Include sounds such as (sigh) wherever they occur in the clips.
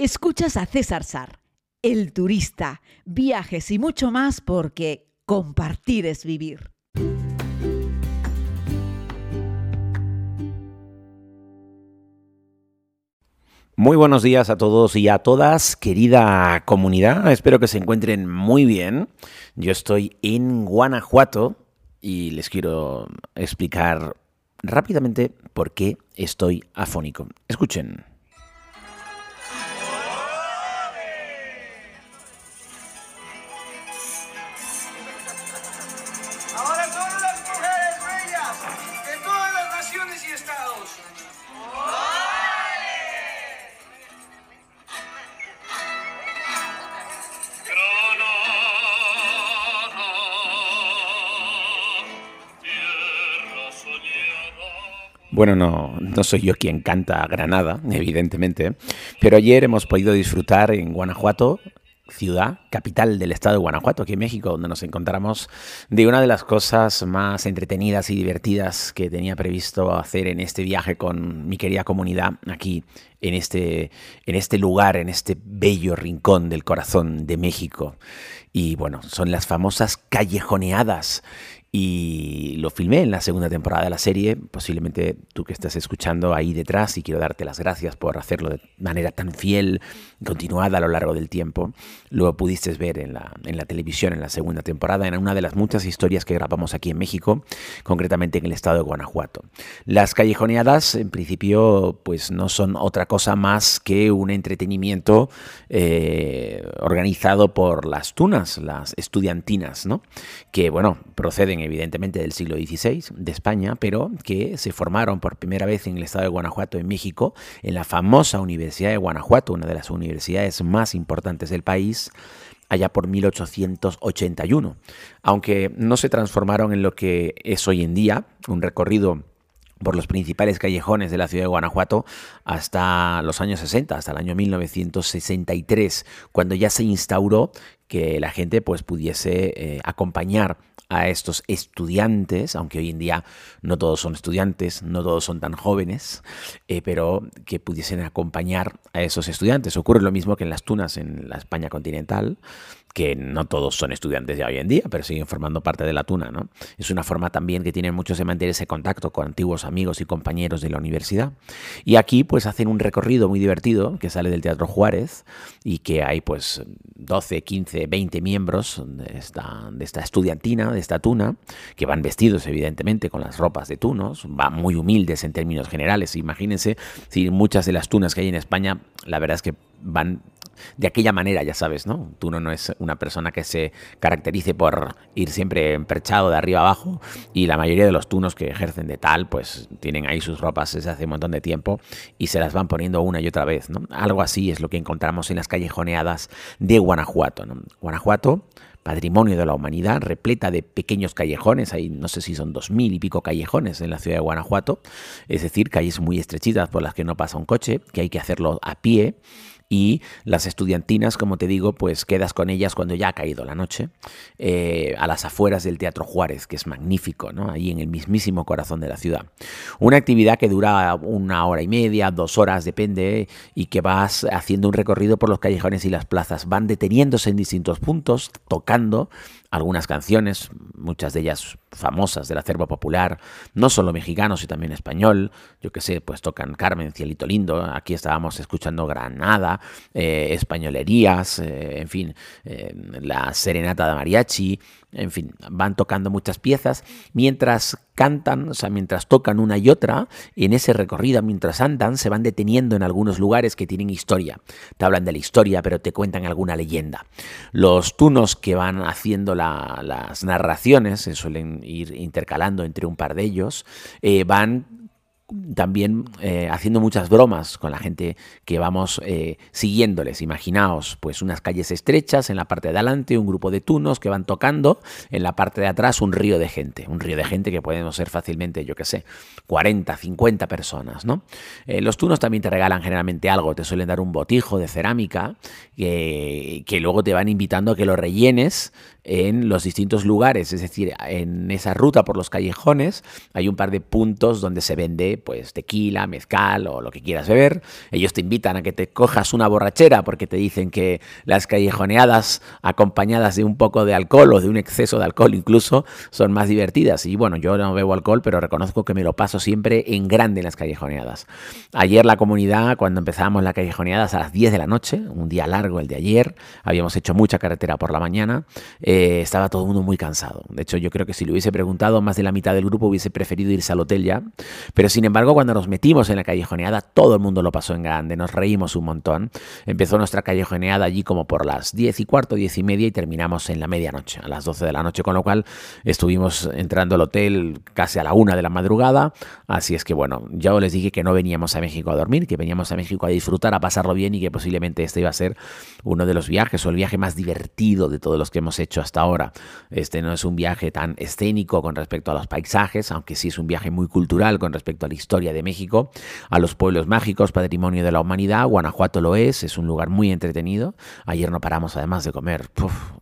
Escuchas a César Sar, el turista, viajes y mucho más porque compartir es vivir. Muy buenos días a todos y a todas, querida comunidad. Espero que se encuentren muy bien. Yo estoy en Guanajuato y les quiero explicar rápidamente por qué estoy afónico. Escuchen. Bueno, no, no soy yo quien canta Granada, evidentemente, pero ayer hemos podido disfrutar en Guanajuato, ciudad, capital del estado de Guanajuato, aquí en México, donde nos encontramos de una de las cosas más entretenidas y divertidas que tenía previsto hacer en este viaje con mi querida comunidad aquí en este, en este lugar, en este bello rincón del corazón de México. Y bueno, son las famosas callejoneadas y lo filmé en la segunda temporada de la serie, posiblemente tú que estás escuchando ahí detrás y quiero darte las gracias por hacerlo de manera tan fiel, continuada a lo largo del tiempo. Lo pudiste ver en la, en la televisión en la segunda temporada, en una de las muchas historias que grabamos aquí en México, concretamente en el estado de Guanajuato. Las callejoneadas, en principio, pues no son otra cosa más que un entretenimiento eh, organizado por las tunas, las estudiantinas, ¿no? Que, bueno, proceden evidentemente del siglo XVI de España, pero que se formaron por primera vez en el estado de Guanajuato, en México, en la famosa Universidad de Guanajuato, una de las universidades más importantes del país, allá por 1881. Aunque no se transformaron en lo que es hoy en día, un recorrido por los principales callejones de la ciudad de Guanajuato hasta los años 60, hasta el año 1963, cuando ya se instauró que la gente pues pudiese eh, acompañar a estos estudiantes, aunque hoy en día no todos son estudiantes, no todos son tan jóvenes, eh, pero que pudiesen acompañar a esos estudiantes. Ocurre lo mismo que en las tunas en la España continental, que no todos son estudiantes ya hoy en día, pero siguen formando parte de la tuna. ¿no? Es una forma también que tienen muchos de mantener ese contacto con antiguos amigos y compañeros de la universidad. Y aquí pues hacen un recorrido muy divertido que sale del Teatro Juárez y que hay pues 12, 15, 20 miembros de esta, de esta estudiantina, de esta tuna, que van vestidos evidentemente con las ropas de tunos, van muy humildes en términos generales. Imagínense si muchas de las tunas que hay en España, la verdad es que van de aquella manera, ya sabes, ¿no? Tú no, es una persona que se caracterice por ir siempre emperchado de arriba abajo y la mayoría de los tunos que ejercen de tal, pues tienen ahí sus ropas desde hace un montón de tiempo y se las van poniendo una y otra vez, ¿no? Algo así es lo que encontramos en las callejoneadas de Guanajuato, ¿no? Guanajuato patrimonio de la humanidad, repleta de pequeños callejones, hay no sé si son dos mil y pico callejones en la ciudad de Guanajuato, es decir, calles muy estrechitas por las que no pasa un coche, que hay que hacerlo a pie, y las estudiantinas, como te digo, pues quedas con ellas cuando ya ha caído la noche, eh, a las afueras del Teatro Juárez, que es magnífico, ¿no? ahí en el mismísimo corazón de la ciudad. Una actividad que dura una hora y media, dos horas, depende, y que vas haciendo un recorrido por los callejones y las plazas, van deteniéndose en distintos puntos, tocando algunas canciones, muchas de ellas famosas del acervo popular, no solo mexicano, sino también español. Yo que sé, pues tocan Carmen, Cielito Lindo. Aquí estábamos escuchando Granada, eh, españolerías, eh, en fin, eh, la serenata de mariachi, en fin, van tocando muchas piezas mientras cantan, o sea, mientras tocan una y otra, en ese recorrido, mientras andan, se van deteniendo en algunos lugares que tienen historia. Te hablan de la historia, pero te cuentan alguna leyenda. Los tunos que van haciendo las narraciones, se suelen ir intercalando entre un par de ellos, eh, van también eh, haciendo muchas bromas con la gente que vamos eh, siguiéndoles. Imaginaos, pues unas calles estrechas en la parte de adelante, un grupo de tunos que van tocando, en la parte de atrás un río de gente, un río de gente que podemos ser fácilmente, yo qué sé, 40, 50 personas, ¿no? Eh, los tunos también te regalan generalmente algo, te suelen dar un botijo de cerámica que, que luego te van invitando a que lo rellenes en los distintos lugares, es decir, en esa ruta por los callejones hay un par de puntos donde se vende pues tequila, mezcal o lo que quieras beber. Ellos te invitan a que te cojas una borrachera porque te dicen que las callejoneadas acompañadas de un poco de alcohol o de un exceso de alcohol incluso son más divertidas. Y bueno, yo no bebo alcohol, pero reconozco que me lo paso siempre en grande en las callejoneadas. Ayer la comunidad, cuando empezábamos la callejoneadas a las 10 de la noche, un día largo el de ayer, habíamos hecho mucha carretera por la mañana, eh, estaba todo el mundo muy cansado. De hecho, yo creo que si le hubiese preguntado, más de la mitad del grupo hubiese preferido irse al hotel ya. Pero sin embargo, cuando nos metimos en la callejoneada, todo el mundo lo pasó en grande, nos reímos un montón. Empezó nuestra callejoneada allí como por las 10 y cuarto, 10 y media y terminamos en la medianoche, a las 12 de la noche, con lo cual estuvimos entrando al hotel casi a la una de la madrugada. Así es que bueno, ya les dije que no veníamos a México a dormir, que veníamos a México a disfrutar, a pasarlo bien y que posiblemente este iba a ser uno de los viajes o el viaje más divertido de todos los que hemos hecho hasta ahora. Este no es un viaje tan escénico con respecto a los paisajes, aunque sí es un viaje muy cultural con respecto a la historia de México, a los pueblos mágicos, patrimonio de la humanidad. Guanajuato lo es, es un lugar muy entretenido. Ayer no paramos además de comer,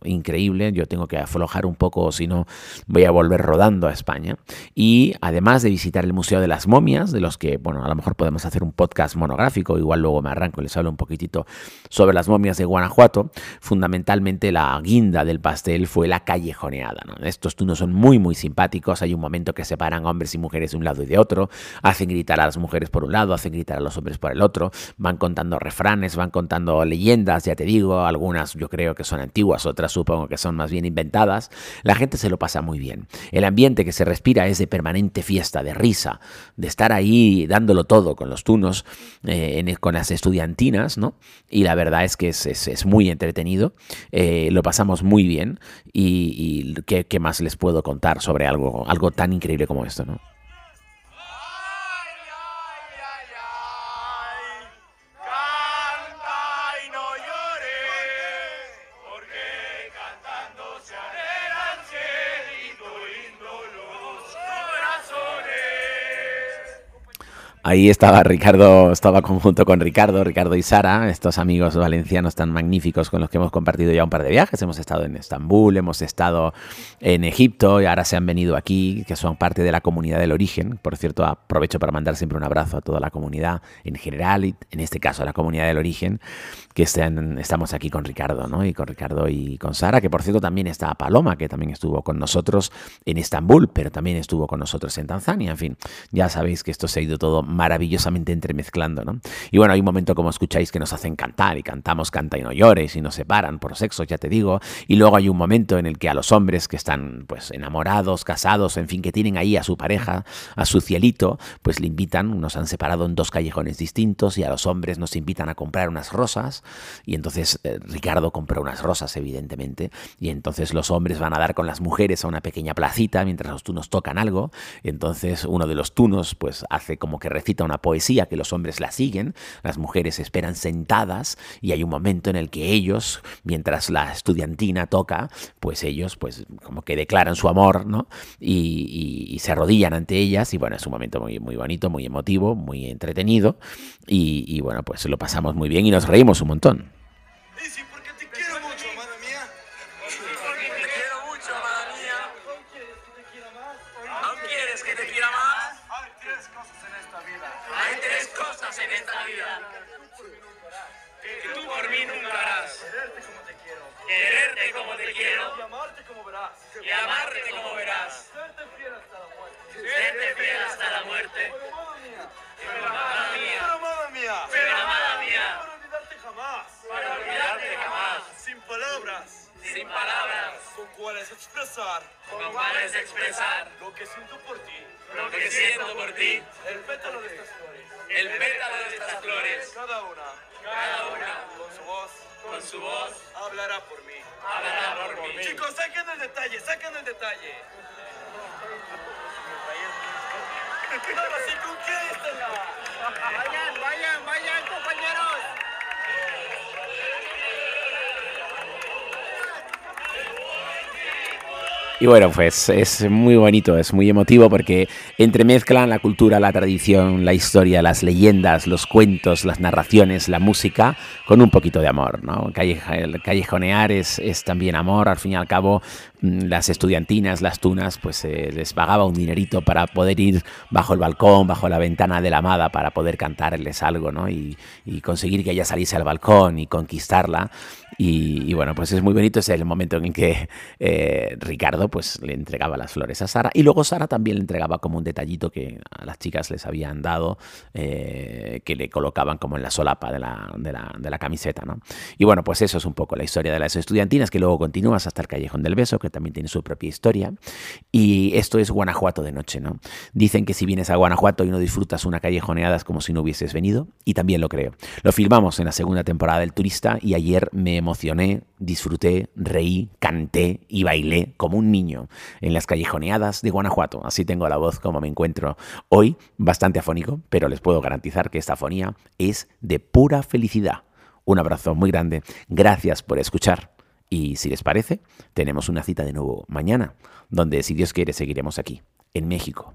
increíble. Yo tengo que aflojar un poco, si no voy a volver rodando a España. Y además de visitar el Museo de las Momias, de los que, bueno, a lo mejor podemos hacer un podcast monográfico, igual luego me arranco y les hablo un poquitito sobre las momias de Guanajuato, fundamentalmente la guinda del pastel fue la callejoneada. Estos tunos son muy, muy simpáticos. Hay un momento que separan hombres y mujeres de un lado y de otro, hacen gritar a las mujeres por un lado, hacen gritar a los hombres por el otro, van contando refranes, van contando leyendas, ya te digo, algunas yo creo que son antiguas, otras supongo que son más bien inventadas. La gente se lo pasa muy bien. El ambiente que se respira es de permanente fiesta, de risa, de estar ahí dándolo todo con los tunos, eh, con las estudiantinas, ¿no? Y la verdad es que es, muy entretenido, eh, lo pasamos muy bien y, ¿qué, ¿qué, más les puedo contar sobre algo, algo tan increíble como esto, ¿no? Ahí estaba Ricardo, estaba conjunto con Ricardo, Ricardo y Sara, estos amigos valencianos tan magníficos con los que hemos compartido ya un par de viajes. Hemos estado en Estambul, hemos estado en Egipto y ahora se han venido aquí, que son parte de la comunidad del origen. Por cierto, aprovecho para mandar siempre un abrazo a toda la comunidad en general y en este caso a la comunidad del origen, que estamos aquí con Ricardo, ¿no? Y con Ricardo y con Sara, que por cierto también está Paloma, que también estuvo con nosotros en Estambul, pero también estuvo con nosotros en Tanzania. En fin, ya sabéis que esto se ha ido todo maravillosamente entremezclando, ¿no? Y bueno, hay un momento, como escucháis, que nos hacen cantar y cantamos Canta y no llores y nos separan por sexo, ya te digo. Y luego hay un momento en el que a los hombres que están pues enamorados, casados, en fin, que tienen ahí a su pareja, a su cielito, pues le invitan, nos han separado en dos callejones distintos y a los hombres nos invitan a comprar unas rosas y entonces eh, Ricardo compró unas rosas, evidentemente, y entonces los hombres van a dar con las mujeres a una pequeña placita mientras los tunos tocan algo. Entonces uno de los tunos pues hace como que cita una poesía que los hombres la siguen, las mujeres esperan sentadas y hay un momento en el que ellos, mientras la estudiantina toca, pues ellos pues como que declaran su amor, ¿no? Y, se arrodillan ante ellas y bueno, es un momento muy, muy bonito, muy emotivo, muy entretenido y, y bueno, pues lo pasamos muy bien y nos reímos un montón. Y amarte como verás. Serte fiel hasta la muerte. Pero amada mía. Pero amada mía. Pero amada mía. Para olvidarte jamás. Para olvidarte jamás. Sin palabras. Sin palabras. Con cuáles expresar. Con cuáles expresar. Lo que siento por ti. Lo que siento por ti. El pétalo de estas flores. El pétalo de estas flores. Cada una. Cada una. Con su voz. Con su voz. Hablará por mí. Hablará por mí. Chicos, saquen el detalle, saquen el detalle. (laughs) Ahora sí, conquístenla. Vayan, vayan, vayan, compañeros. Y bueno, pues es muy bonito, es muy emotivo porque entremezclan la cultura, la tradición, la historia, las leyendas, los cuentos, las narraciones, la música, con un poquito de amor, ¿no? callejonear es, es también amor, al fin y al cabo, las estudiantinas, las tunas, pues eh, les pagaba un dinerito para poder ir bajo el balcón, bajo la ventana de la amada, para poder cantarles algo, ¿no? Y, conseguir que ella saliese al balcón y conquistarla. Y, y, bueno, pues es muy bonito, es el momento en que eh, Ricardo pues le entregaba las flores a Sara y luego Sara también le entregaba como un detallito que a las chicas les habían dado, eh, que le colocaban como en la solapa de la, de la, camiseta, ¿no? Y bueno, pues eso es un poco la historia de las estudiantinas, que luego continúas hasta el Callejón del Beso, también tiene su propia historia. Y esto es Guanajuato de noche, ¿no? Dicen que si vienes a Guanajuato y no disfrutas una callejoneada es como si no hubieses venido, y también lo creo. Lo filmamos en la segunda temporada del Turista y ayer me emocioné, disfruté, reí, canté y bailé como un niño en las callejoneadas de Guanajuato. Así tengo la voz como me encuentro hoy, bastante afónico, pero les puedo garantizar que esta afonía es de pura felicidad. Un abrazo muy grande, gracias por escuchar y si les parece, tenemos una cita de nuevo mañana, donde si Dios quiere seguiremos aquí, en México.